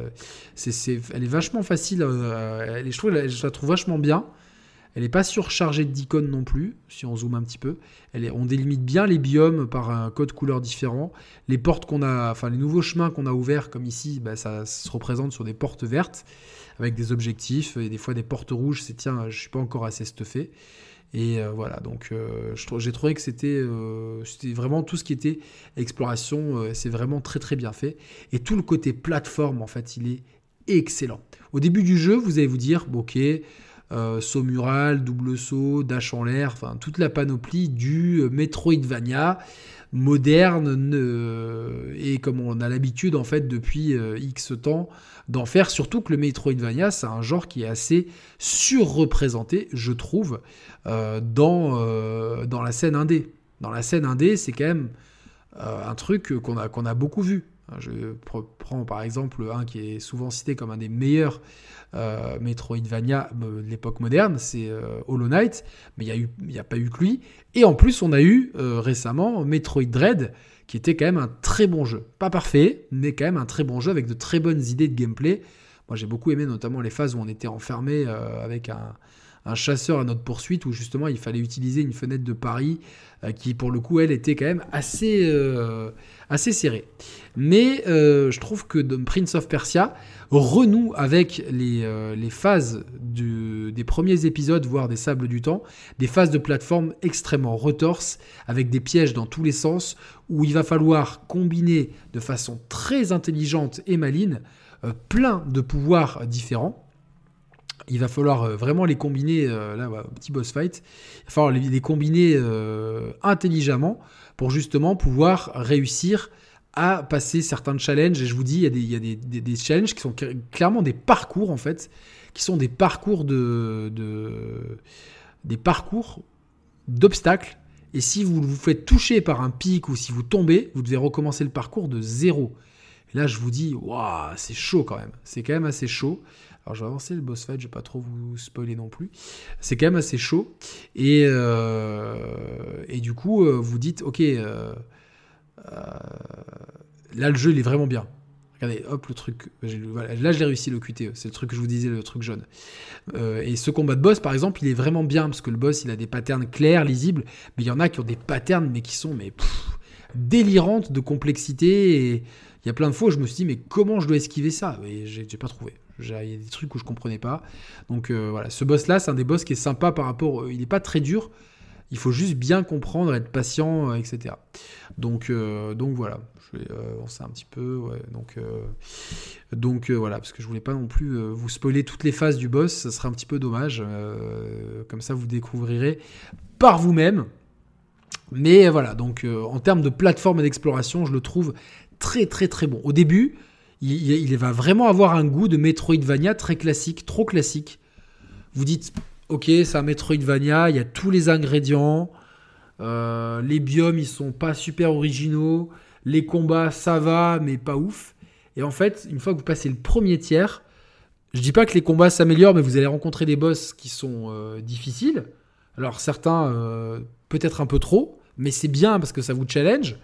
c'est, elle est vachement facile. Euh, je, la trouve vachement bien. Elle n'est pas surchargée d'icônes non plus, si on zoome un petit peu. On délimite bien les biomes par un code couleur différent. Les portes qu'on a, enfin les nouveaux chemins qu'on a ouverts, comme ici, bah, ça se représente sur des portes vertes avec des objectifs et des fois des portes rouges. C'est tiens, je suis pas encore assez stuffé. Et euh, voilà, donc euh, j'ai trouvé que euh, c'était vraiment tout ce qui était exploration, c'est vraiment très très bien fait. Et tout le côté plateforme, en fait, il est excellent. Au début du jeu, vous allez vous dire, ok, saut mural, double saut, dash en l'air, enfin toute la panoplie du Metroidvania moderne et comme on a l'habitude en fait depuis X temps d'en faire, surtout que le Metroidvania, c'est un genre qui est assez surreprésenté, je trouve, euh, dans, euh, dans la scène indé. Dans la scène indé, c'est quand même euh, un truc qu'on a, a beaucoup vu. Je prends par exemple un qui est souvent cité comme un des meilleurs Metroidvania de l'époque moderne, c'est Hollow Knight, mais il n'y a, a, pas eu que lui. Et en plus, on a eu récemment Metroid Dread, qui était quand même un très bon jeu. Pas parfait, mais quand même un très bon jeu avec de très bonnes idées de gameplay. Moi j'ai beaucoup aimé notamment les phases où on était enfermé euh, avec un, chasseur à notre poursuite, où justement il fallait utiliser une fenêtre de Paris euh, qui pour le coup elle était quand même assez, euh, assez serrée. Mais je trouve que Prince of Persia renoue avec les, les phases du, des premiers épisodes, voire des sables du temps, des phases de plateforme extrêmement retorses, avec des pièges dans tous les sens, où il va falloir combiner de façon très intelligente et maline euh, plein de pouvoirs différents. Il va falloir euh, vraiment les combiner, euh, là, petit boss fight, il va falloir les, combiner intelligemment pour justement pouvoir réussir à passer certains challenges. Et je vous dis, il y a des, des, challenges qui sont clairement des parcours, en fait, qui sont des parcours de, de des parcours d'obstacles et si vous vous faites toucher par un pic ou si vous tombez, vous devez recommencer le parcours de zéro. Et là, je vous dis, waouh, c'est chaud quand même. C'est quand même assez chaud. Alors, je vais avancer le boss fight, je vais pas trop vous spoiler non plus. C'est quand même assez chaud. Et, euh, et du coup, euh, vous dites, ok, euh, là, le jeu, il est vraiment bien. Regardez, hop, le truc. là, je l'ai réussi, le QTE. C'est le truc que je vous disais, le truc jaune. Euh, et ce combat de boss, par exemple, il est vraiment bien parce que le boss, il a des patterns clairs, lisibles. Mais il y en a qui ont des patterns, mais qui sont mais, délirantes de complexité. Et il y a plein de fois je me suis dit, mais comment je dois esquiver ça? Et j'ai pas trouvé. Il y a des trucs où je comprenais pas. Donc euh, voilà, ce boss-là, c'est un des boss qui est sympa par rapport. Euh, il n'est pas très dur. Il faut juste bien comprendre, être patient, etc. Donc, donc voilà je vais euh, avancer un petit peu. donc euh, euh, voilà, parce que je voulais pas non plus vous spoiler toutes les phases du boss, ça serait un petit peu dommage. comme ça, vous découvrirez par vous-même. Mais voilà, donc en termes de plateforme et d'exploration, je le trouve très très très bon. Au début, il, il, va vraiment avoir un goût de Metroidvania très classique, trop classique. Vous dites, ok, c'est un Metroidvania, il y a tous les ingrédients, les biomes ils sont pas super originaux, les combats, ça va, mais pas ouf. Et en fait, une fois que vous passez le premier tiers, je dis pas que les combats s'améliorent, mais vous allez rencontrer des boss qui sont euh, difficiles. Alors certains, euh, peut-être un peu trop, mais c'est bien parce que ça vous challenge.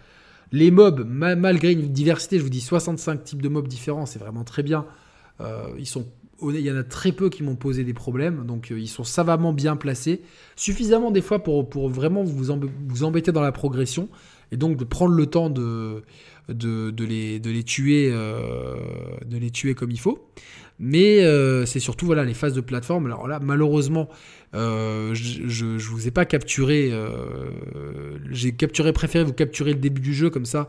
Les mobs, malgré une diversité, je vous dis 65 types de mobs différents, c'est vraiment très bien. Euh, ils sont, il y en a très peu qui m'ont posé des problèmes, donc ils sont savamment bien placés, suffisamment des fois pour, pour vraiment vous, embêter dans la progression, et donc de prendre le temps de, de, les, de les tuer euh, de les tuer comme il faut. Mais euh, c'est surtout voilà les phases de plateforme. Alors là malheureusement euh, je, ne vous ai pas capturé j'ai capturé préféré vous capturer le début du jeu comme ça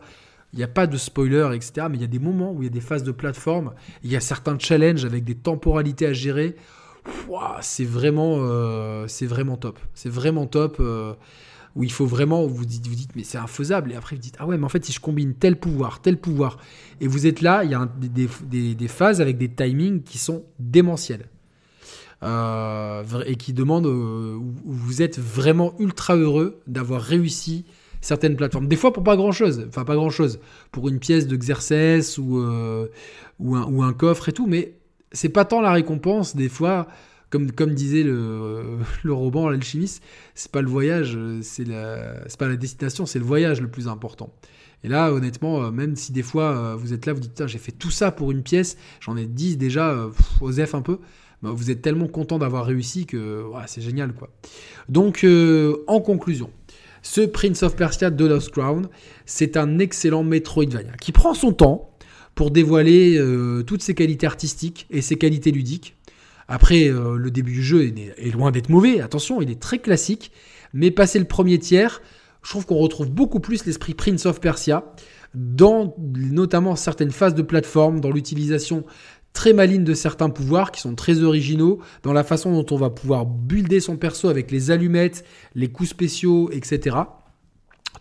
il n'y a pas de spoiler etc mais il y a des moments où il y a des phases de plateforme. Il y a certains challenges avec des temporalités à gérer. C'est vraiment c'est vraiment top. C'est vraiment top où il faut vraiment, vous dites, vous dites mais c'est infaisable, et après vous dites, ah ouais, mais en fait, si je combine tel pouvoir, tel pouvoir, et vous êtes là, il y a des, phases avec des timings qui sont démentiels. Euh, et qui demandent, euh, où vous êtes vraiment ultra heureux d'avoir réussi certaines plateformes. Des fois pour pas grand chose, enfin pas grand chose, pour une pièce d'exercice ou, euh, ou, un, coffre et tout, mais c'est pas tant la récompense, des fois comme, comme disait le, (laughs) le L'alchimiste, c'est pas le voyage, c'est pas la destination, c'est le voyage le plus important. Et là, honnêtement, euh, même si des fois euh, vous êtes là, vous dites, j'ai fait tout ça pour une pièce, j'en ai 10 déjà, euh, Osef un peu, bah, vous êtes tellement content d'avoir réussi que c'est génial quoi. Donc en conclusion, ce Prince of Persia The Lost Crown, c'est un excellent Metroidvania qui prend son temps pour dévoiler toutes ses qualités artistiques et ses qualités ludiques. Après, le début du jeu est loin d'être mauvais, attention, il est très classique, mais passé le premier tiers, je trouve qu'on retrouve beaucoup plus l'esprit Prince of Persia dans notamment certaines phases de plateforme, dans l'utilisation très maligne de certains pouvoirs qui sont très originaux, dans la façon dont on va pouvoir builder son perso avec les allumettes, les coups spéciaux, etc.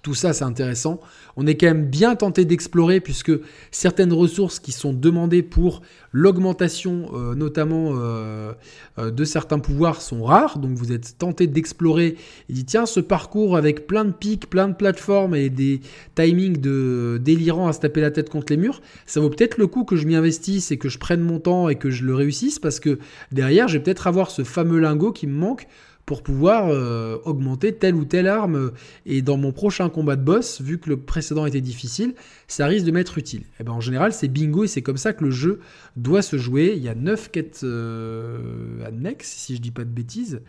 Tout ça, c'est intéressant. On est quand même bien tenté d'explorer puisque certaines ressources qui sont demandées pour l'augmentation, euh, notamment euh, euh, de certains pouvoirs, sont rares. Donc vous êtes tenté d'explorer et dit tiens, ce parcours avec plein de pics, plein de plateformes et des timings de délirants à se taper la tête contre les murs, ça vaut peut-être le coup que je m'y investisse et que je prenne mon temps et que je le réussisse parce que derrière, je vais peut-être avoir ce fameux lingot qui me manque pour pouvoir euh, augmenter telle ou telle arme. Et dans mon prochain combat de boss, vu que le précédent était difficile, ça risque de m'être utile. Et eh ben en général, c'est bingo et c'est comme ça que le jeu doit se jouer. Il y a 9 quêtes euh, annexes, si je dis pas de bêtises.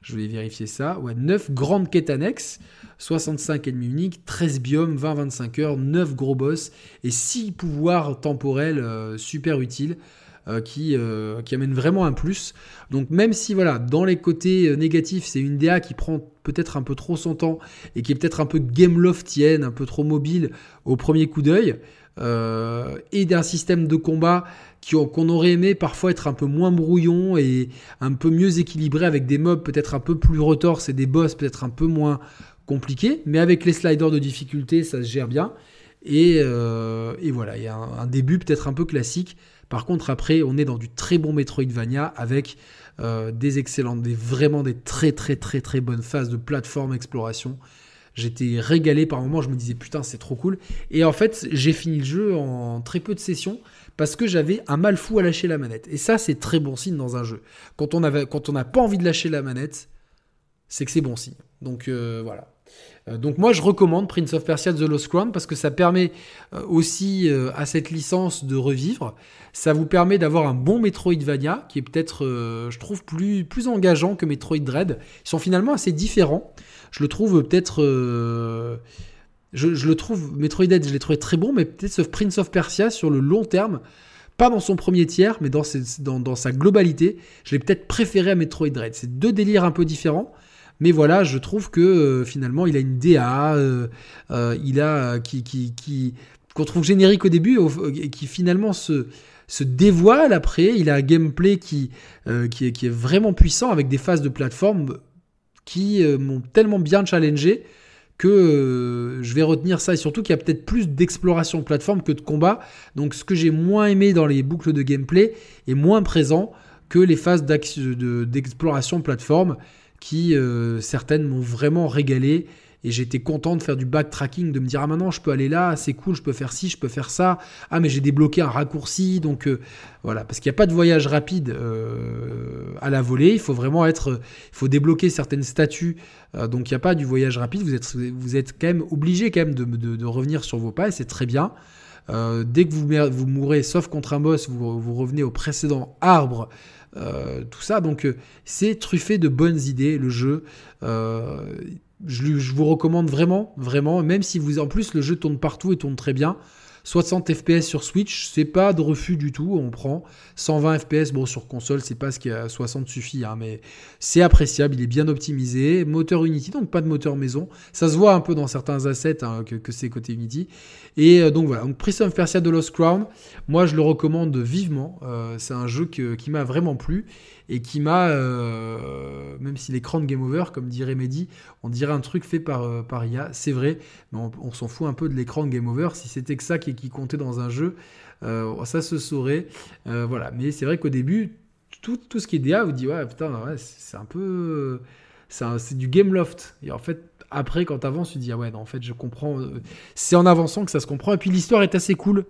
Je vais vérifier ça. Ouais, 9 grandes quêtes annexes, 65 ennemis uniques, 13 biomes, 20-25 heures, 9 gros boss et 6 pouvoirs temporels euh, super utiles. Euh, qui, euh, qui amène vraiment un plus. Donc même si voilà, dans les côtés euh, négatifs, c'est une DA qui prend peut-être un peu trop son temps et qui est peut-être un peu game loftienne, un peu trop mobile au premier coup d'œil, et d'un système de combat qu'on aurait aimé parfois être un peu moins brouillon et un peu mieux équilibré avec des mobs peut-être un peu plus retorses et des boss peut-être un peu moins compliqués, mais avec les sliders de difficulté, ça se gère bien. Et, et voilà, il y a un début peut-être un peu classique par contre, après, on est dans du très bon Metroidvania avec euh, des excellentes, des vraiment des très très très très bonnes phases de plateforme exploration. J'étais régalé par moments, je me disais putain c'est trop cool. Et en fait j'ai fini le jeu en très peu de sessions parce que j'avais un mal fou à lâcher la manette. Et ça c'est très bon signe dans un jeu. Quand on n'a pas envie de lâcher la manette, c'est que c'est bon signe. Donc euh, voilà. Euh, donc moi je recommande Prince of Persia The Lost Crown parce que ça permet euh, aussi euh, à cette licence de revivre. Ça vous permet d'avoir un bon Metroidvania qui est peut-être, je trouve, plus, plus engageant que Metroid Dread. Ils sont finalement assez différents. Je le trouve peut-être... Je, le trouve, Metroid Dread, je l'ai trouvé très bon, mais peut-être ce Prince of Persia sur le long terme, pas dans son premier tiers, mais dans, dans, sa globalité, je l'ai peut-être préféré à Metroid Dread. C'est deux délires un peu différents, mais voilà, je trouve que euh, finalement, il a une DA, euh, euh, il a qui, qu'on trouve générique au début, qui finalement se se dévoile après. Il a un gameplay qui, qui, est, vraiment puissant avec des phases de plateforme qui m'ont tellement bien challengé que je vais retenir ça et surtout qu'il y a peut-être plus d'exploration de plateforme que de combat. Donc ce que j'ai moins aimé dans les boucles de gameplay est moins présent que les phases d'exploration de plateforme qui euh, certaines m'ont vraiment régalé et j'étais content de faire du backtracking, de me dire ah maintenant je peux aller là, c'est cool, je peux faire ci, je peux faire ça, ah mais j'ai débloqué un raccourci, donc euh, voilà, parce qu'il n'y a pas de voyage rapide euh, à la volée, il faut vraiment être, il faut débloquer certaines statues, donc il n'y a pas du voyage rapide, vous êtes, vous êtes quand même obligé quand même de, de, revenir sur vos pas et c'est très bien. dès que vous, vous mourrez, sauf contre un boss, vous, vous revenez au précédent arbre euh, tout ça. Donc euh, c'est truffé de bonnes idées, le jeu. Euh, je, je, vous recommande vraiment, vraiment, même si vous en plus le jeu tourne partout et tourne très bien. 60 FPS sur Switch, c'est pas de refus du tout, on prend. 120 FPS, bon sur console c'est pas ce qui a 60 suffit, hein, mais c'est appréciable, il est bien optimisé, moteur Unity, donc pas de moteur maison, ça se voit un peu dans certains assets hein, que, c'est côté Unity, et euh, donc voilà, donc Prince of Persia de Lost Crown, moi je le recommande vivement, euh, c'est un jeu qui m'a vraiment plu, et qui m'a, euh, même si l'écran de Game Over, comme dirait Mehdi, on dirait un truc fait par, euh, par IA, c'est vrai, mais on, s'en fout un peu de l'écran de Game Over, si c'était que ça qui, qui comptait dans un jeu, euh, ça se saurait, voilà, mais c'est vrai qu'au début, tout, tout, ce qui est DA, vous dit, ouais, putain, c'est un peu... C'est du game loft. Et en fait, après, quand tu avances, tu dis, ah ouais, non, en fait, je comprends. C'est en avançant que ça se comprend. Et puis l'histoire est assez cool.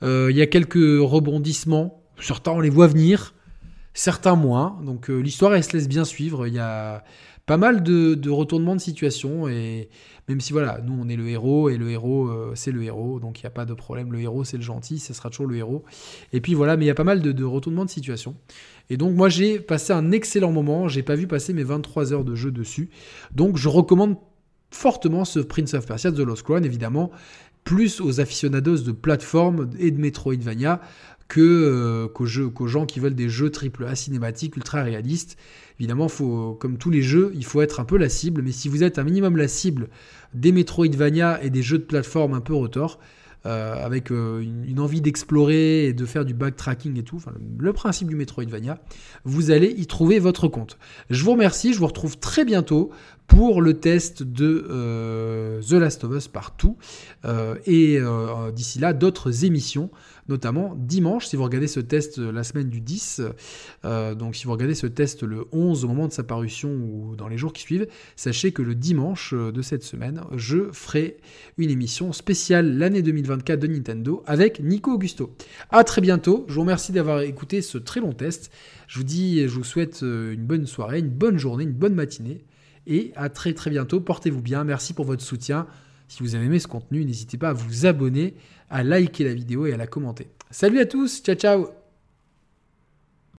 Il y a quelques rebondissements. Certains, on les voit venir certains moins. Donc euh, l'histoire, elle se laisse bien suivre. Il y a pas mal de, retournements de situation et même si voilà, nous on est le héros et le héros euh, c'est le héros, donc il n'y a pas de problème, le héros c'est le gentil, ce sera toujours le héros. Et puis voilà, mais il y a pas mal de, de retournements de situation. Et donc moi j'ai passé un excellent moment, j'ai pas vu passer mes 23 heures de jeu dessus, donc je recommande fortement ce Prince of Persia The Lost Crown, évidemment, plus aux aficionados de plateforme et de Metroidvania que euh, qu'aux, gens qui veulent des jeux AAA cinématiques ultra réalistes. Évidemment, faut, comme tous les jeux, il faut être un peu la cible, mais si vous êtes un minimum la cible des Metroidvania et des jeux de plateforme un peu retors, euh, avec euh, une, envie d'explorer et de faire du backtracking et tout, le, principe du Metroidvania, vous allez y trouver votre compte. Je vous remercie, je vous retrouve très bientôt pour le test de euh, The Last of Us partout, et d'ici là, d'autres émissions notamment dimanche, si vous regardez ce test la semaine du 10, euh, donc si vous regardez ce test le 11 au moment de sa parution ou dans les jours qui suivent, sachez que le dimanche euh, de cette semaine, je ferai une émission spéciale l'année 2024 de Nintendo avec Nico Augusto. A très bientôt, je vous remercie d'avoir écouté ce très long test. Je vous dis, je vous souhaite euh, une bonne soirée, une bonne journée, une bonne matinée. Et à très très bientôt, portez-vous bien, merci pour votre soutien. Si vous avez aimé ce contenu, n'hésitez pas à vous abonner, à liker la vidéo et à la commenter. Salut à tous, ciao ciao